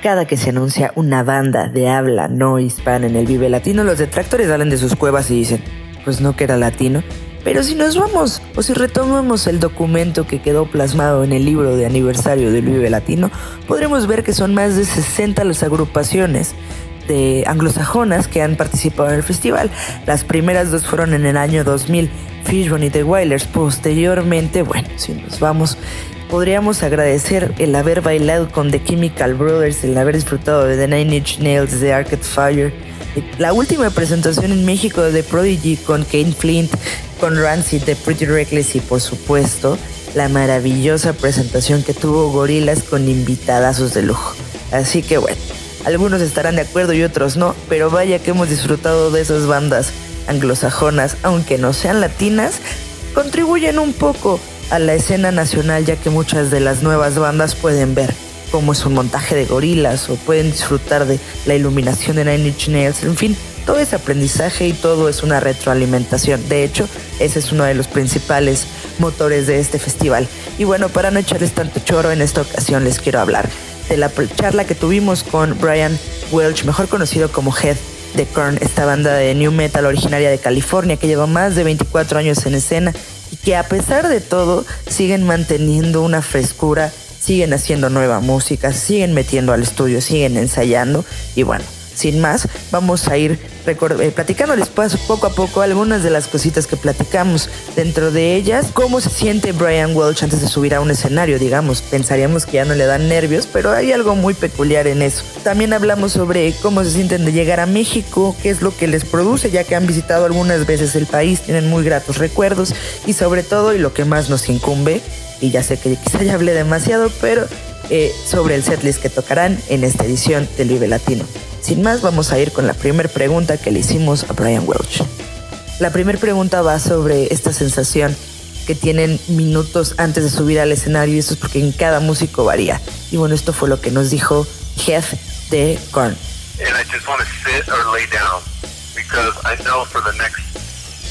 Cada que se anuncia una banda de habla no hispana en el Vive Latino, los detractores salen de sus cuevas y dicen, pues no que era latino. Pero si nos vamos o si retomamos el documento que quedó plasmado en el libro de aniversario del Vive Latino, podremos ver que son más de 60 las agrupaciones de anglosajonas que han participado en el festival. Las primeras dos fueron en el año 2000, Fishbone y The Wailers. Posteriormente, bueno, si nos vamos, podríamos agradecer el haber bailado con The Chemical Brothers, el haber disfrutado de The Nine Inch Nails, The Arcade Fire. La última presentación en México de The Prodigy con Kane Flint, con Rancid, The Pretty Reckless y por supuesto la maravillosa presentación que tuvo Gorilas con invitadazos de lujo. Así que bueno, algunos estarán de acuerdo y otros no, pero vaya que hemos disfrutado de esas bandas anglosajonas, aunque no sean latinas, contribuyen un poco a la escena nacional ya que muchas de las nuevas bandas pueden ver cómo es un montaje de gorilas o pueden disfrutar de la iluminación de Nine Inch Nails, en fin, todo es aprendizaje y todo es una retroalimentación. De hecho, ese es uno de los principales motores de este festival. Y bueno, para no echarles tanto choro, en esta ocasión les quiero hablar de la charla que tuvimos con Brian Welch, mejor conocido como Head de Korn, esta banda de new metal originaria de California que lleva más de 24 años en escena y que a pesar de todo siguen manteniendo una frescura, siguen haciendo nueva música, siguen metiendo al estudio, siguen ensayando y bueno, sin más, vamos a ir eh, platicándoles paso- poco a poco algunas de las cositas que platicamos. Dentro de ellas, cómo se siente Brian Welch antes de subir a un escenario, digamos. Pensaríamos que ya no le dan nervios, pero hay algo muy peculiar en eso. También hablamos sobre cómo se sienten de llegar a México, qué es lo que les produce, ya que han visitado algunas veces el país, tienen muy gratos recuerdos y sobre todo, y lo que más nos incumbe, y ya sé que quizá ya hablé demasiado, pero eh, sobre el setlist que tocarán en esta edición del Vive Latino. Sin más, vamos a ir con la primera pregunta que le hicimos a Brian Welch. La primera pregunta va sobre esta sensación que tienen minutos antes de subir al escenario y eso es porque en cada músico varía. Y bueno, esto fue lo que nos dijo Jeff de Korn. and I just want to sit or lay down because I know for the next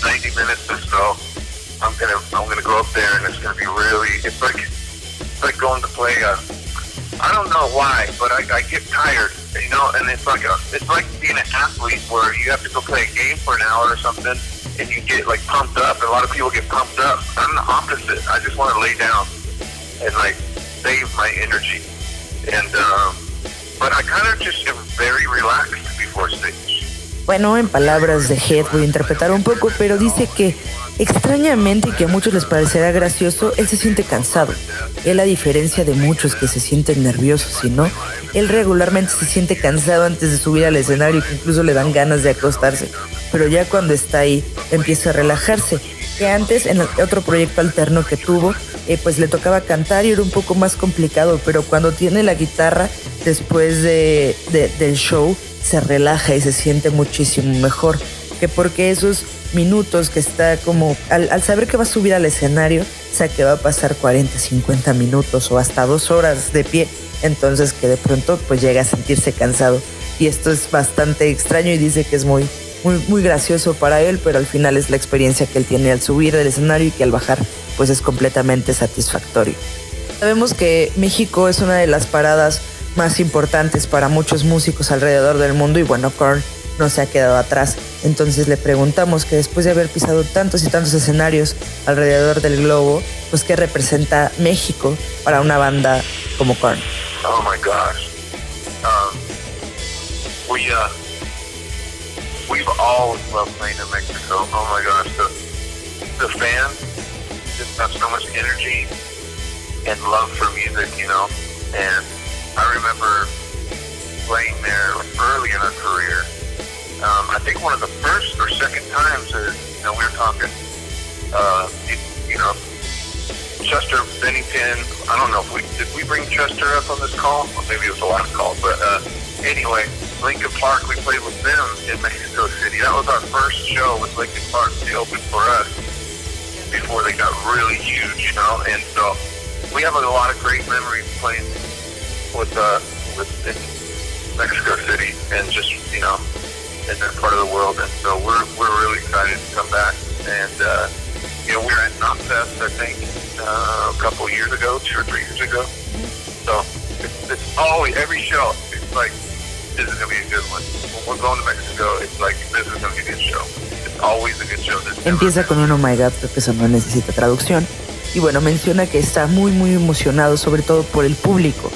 90 minutes or so, I'm gonna I'm gonna go up there and it's gonna be really. It's like it's like going to play a. I don't know why, but I, I get tired, you know, and it's like a it's like being an athlete where you have to go play a game for an hour or something, and you get like pumped up. And a lot of people get pumped up. I'm the opposite. I just want to lay down and like save my energy, and um, but I kind of just am very relaxed before stage. Bueno, en palabras de Head voy a interpretar un poco, pero dice que extrañamente y que a muchos les parecerá gracioso, él se siente cansado. Él a diferencia de muchos que se sienten nerviosos y no, él regularmente se siente cansado antes de subir al escenario y que incluso le dan ganas de acostarse. Pero ya cuando está ahí empieza a relajarse. Que antes en otro proyecto alterno que tuvo, eh, pues le tocaba cantar y era un poco más complicado, pero cuando tiene la guitarra después de, de- del show, se relaja y se siente muchísimo mejor. Que porque esos minutos que está como, al, saber que va a subir al escenario, sabe que va a pasar 40, 50 minutos o hasta dos horas de pie, entonces que de pronto pues llega a sentirse cansado. Y esto es bastante extraño y dice que es muy, muy, muy gracioso para él, pero al final es la experiencia que él tiene al subir al escenario y que al bajar pues es completamente satisfactorio. Sabemos que México es una de las paradas más importantes para muchos músicos alrededor del mundo y bueno, Korn no se ha quedado atrás. Entonces le preguntamos que después de haber pisado tantos y tantos escenarios alrededor del globo, pues qué representa México para una banda como Korn. Oh my gosh. Um, we uh, we've always loved playing in Mexico. Oh my gosh, the the fans just have so much energy and love for music, you know. And I remember playing there early in our career. Um, I think one of the first or second times that you know we were talking, uh, you, you know, Chester Bennington. I don't know if we did we bring Chester up on this call, or maybe it was the last call. But uh, anyway, Lincoln Park. We played with them in Mexico City. That was our first show with Lincoln Park. They opened for us before they got really huge, you know. And so we have a lot of great memories playing with uh, with in Mexico City and just you know in that part of the world. And so we're we're really excited to come back. And uh, you know, we were at Knotfest, I think, uh, a couple years ago, two or three years ago. So it's, it's always every show. It's like this is gonna be a good one. When we're going to Mexico, it's like this is gonna be a good show. It's always a good show. This Empieza con un oh my god, creo que eso no necesita traducción. Y bueno, menciona que está muy muy emocionado, sobre todo por el público,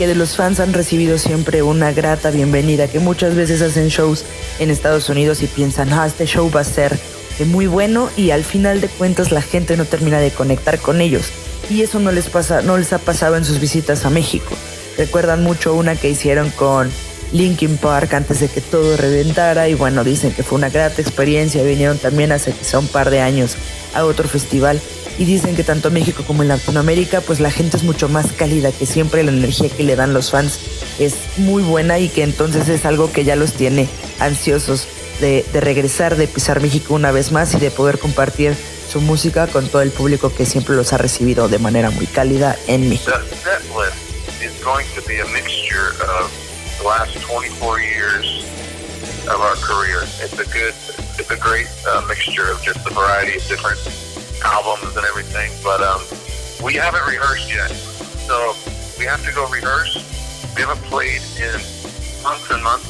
que de los fans han recibido siempre una grata bienvenida, que muchas veces hacen shows en Estados Unidos y piensan, ah, este show va a ser muy bueno y al final de cuentas la gente no termina de conectar con ellos. Y eso no les pasa, no les ha pasado en sus visitas a México. Recuerdan mucho una que hicieron con Linkin Park antes de que todo reventara y bueno, dicen que fue una grata experiencia. Vinieron también hace quizá un par de años a otro festival y dicen que tanto en México como en Latinoamérica pues la gente es mucho más cálida, que siempre la energía que le dan los fans es muy buena y que entonces es algo que ya los tiene ansiosos de, de regresar, de pisar México una vez más y de poder compartir su música con todo el público que siempre los ha recibido de manera muy cálida en México. The last 24 years of our career. It's a good, it's a great uh, mixture of just a variety of different albums and everything. But um, we haven't rehearsed yet, so we have to go rehearse. We haven't played in months and months,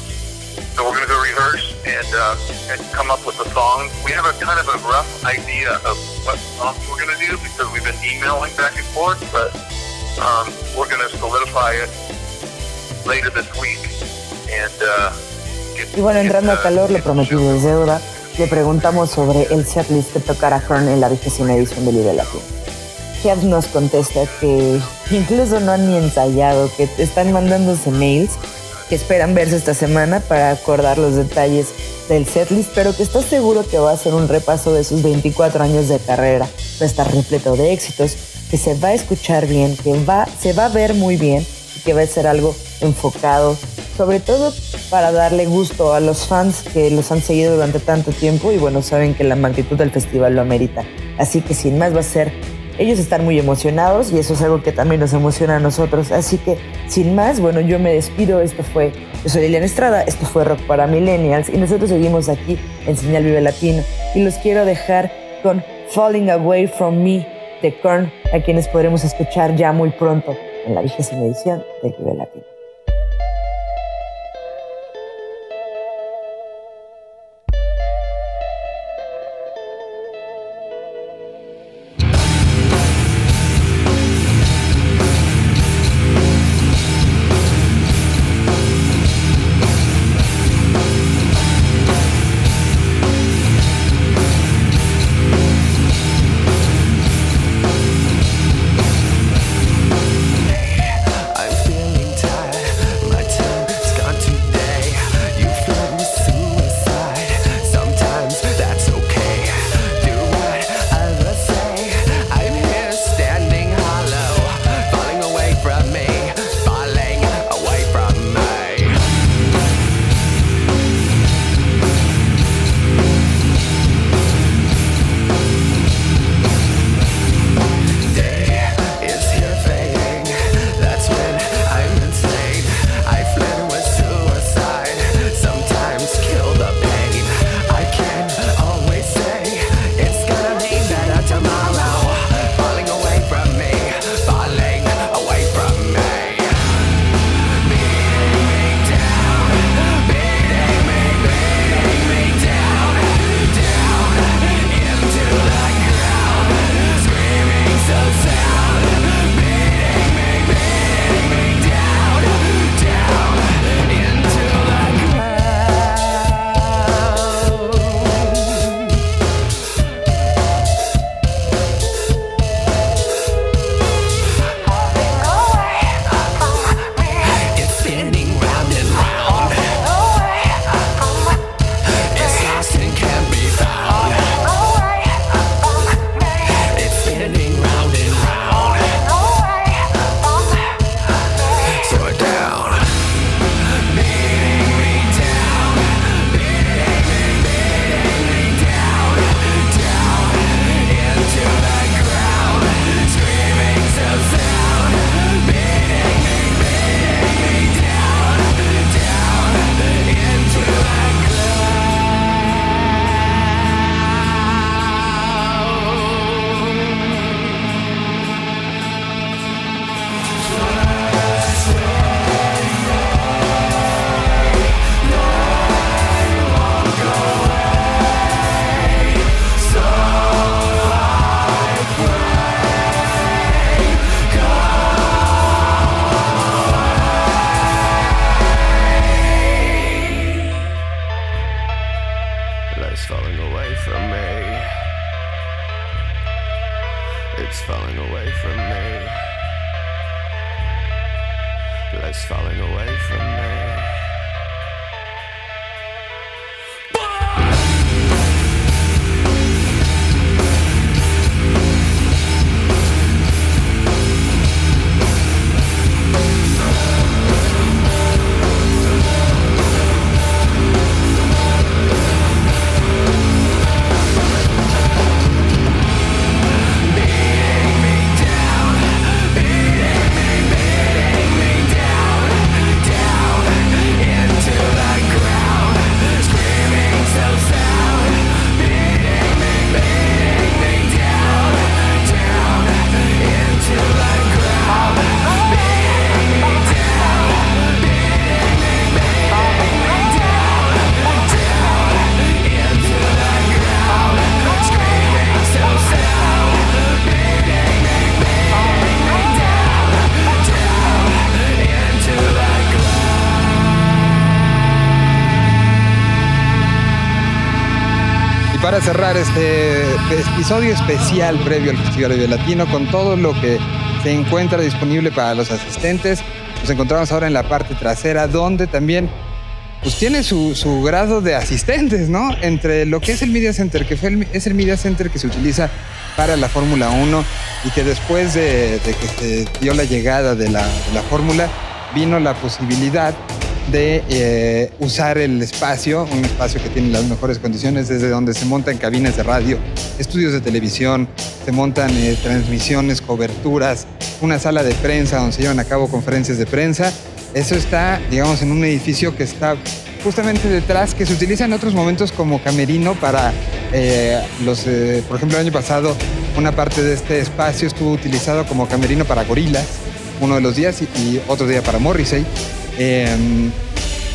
so we're gonna go rehearse and uh, and come up with a song. We have a kind of a rough idea of what songs we're gonna do because we've been emailing back and forth, but um, we're gonna solidify it later this week and. Uh, get, Y bueno, get, uh, a calor, lo prometido es deuda. Le preguntamos sobre el setlist que tocará Korn en la vigésima edición del Libre Latino. Kev nos contesta que incluso no han ni ensayado, que están mandándose mails, que esperan verse esta semana para acordar los detalles del setlist, pero que está seguro que va a ser un repaso de sus 24 años de carrera. Va a estar repleto de éxitos, que se va a escuchar bien, que va, se va a ver muy bien que va a ser algo enfocado, sobre todo para darle gusto a los fans que los han seguido durante tanto tiempo y bueno, saben que la magnitud del festival lo amerita. Así que sin más va a ser, ellos están muy emocionados y eso es algo que también nos emociona a nosotros. Así que sin más, bueno, yo me despido. Esto fue, yo soy Liliana Estrada, esto fue Rock para Millennials y nosotros seguimos aquí en Señal Vive Latino y los quiero dejar con Falling Away From Me de Korn, a quienes podremos escuchar ya muy pronto en la vigésima edición de Vive Latino. Cerrar este episodio especial previo al Festival Vive Latino con todo lo que se encuentra disponible para los asistentes, nos encontramos ahora en la parte trasera donde también pues tiene su, su grado de asistentes, ¿no? Entre lo que es el Media Center, que fue el- es el Media Center que se utiliza para la Fórmula 1 y que después de, de que se dio la llegada de la, de la Fórmula, vino la posibilidad de eh, usar el espacio, un espacio que tiene las mejores condiciones, desde donde se montan cabinas de radio, estudios de televisión, se montan eh, transmisiones, coberturas, una sala de prensa donde se llevan a cabo conferencias de prensa. Eso está, digamos, en un edificio que está justamente detrás, que se utiliza en otros momentos como camerino para eh, los, por ejemplo, el año pasado una parte de este espacio estuvo utilizado como camerino para gorilas, uno de los días, y, y otro día para Morrissey. Eh,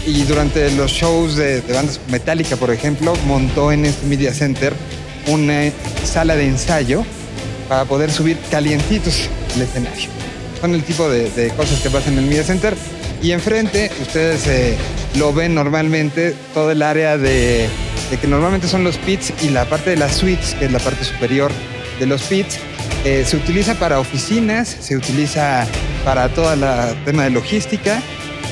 y durante los shows de, de bandas Metallica, por ejemplo, montó en este Media Center una sala de ensayo para poder subir calientitos el escenario. Son el tipo de, de cosas que pasan en el Media Center. Y enfrente, ustedes eh, lo ven normalmente, todo el área de, de que normalmente son los pits y la parte de las suites, que es la parte superior de los pits, eh, se utiliza para oficinas, se utiliza para todo el tema de logística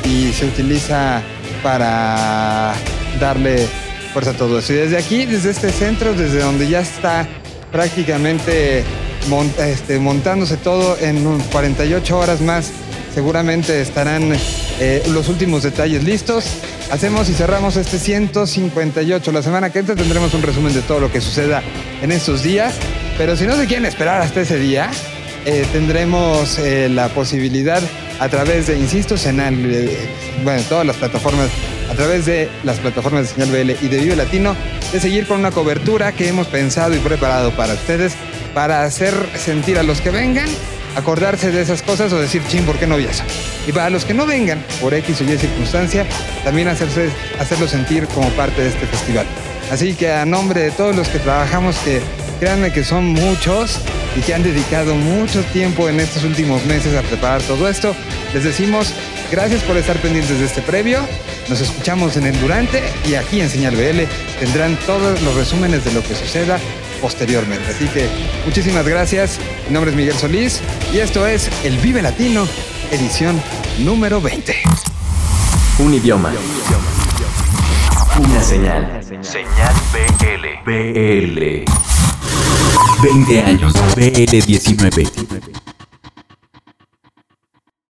y se utiliza para darle fuerza a todo eso. Y desde aquí, desde este centro, desde donde ya está prácticamente este, montándose todo en un 48 horas más, seguramente estarán eh, los últimos detalles listos. Hacemos y cerramos este 158. La semana que entra tendremos un resumen de todo lo que suceda en estos días. Pero si no se quieren esperar hasta ese día, eh, tendremos eh, la posibilidad a través de, insisto, Senal, eh, bueno, todas las plataformas, a través de las plataformas de Señal BL y de Vive Latino, de seguir con una cobertura que hemos pensado y preparado para ustedes, para hacer sentir a los que vengan, acordarse de esas cosas o decir, chin, ¿por qué no vi? Y para los que no vengan, por X o Y circunstancia, también hacerse, hacerlo sentir como parte de este festival. Así que a nombre de todos los que trabajamos, que créanme que son muchos y que han dedicado mucho tiempo en estos últimos meses a preparar todo esto, les decimos gracias por estar pendientes de este previo. Nos escuchamos en el durante y aquí en Señal BL tendrán todos los resúmenes de lo que suceda posteriormente. Así que muchísimas gracias. Mi nombre es Miguel Solís y esto es El Vive Latino, edición número 20. Un idioma. Una señal. Señal BL. BL. 20 años. BL19.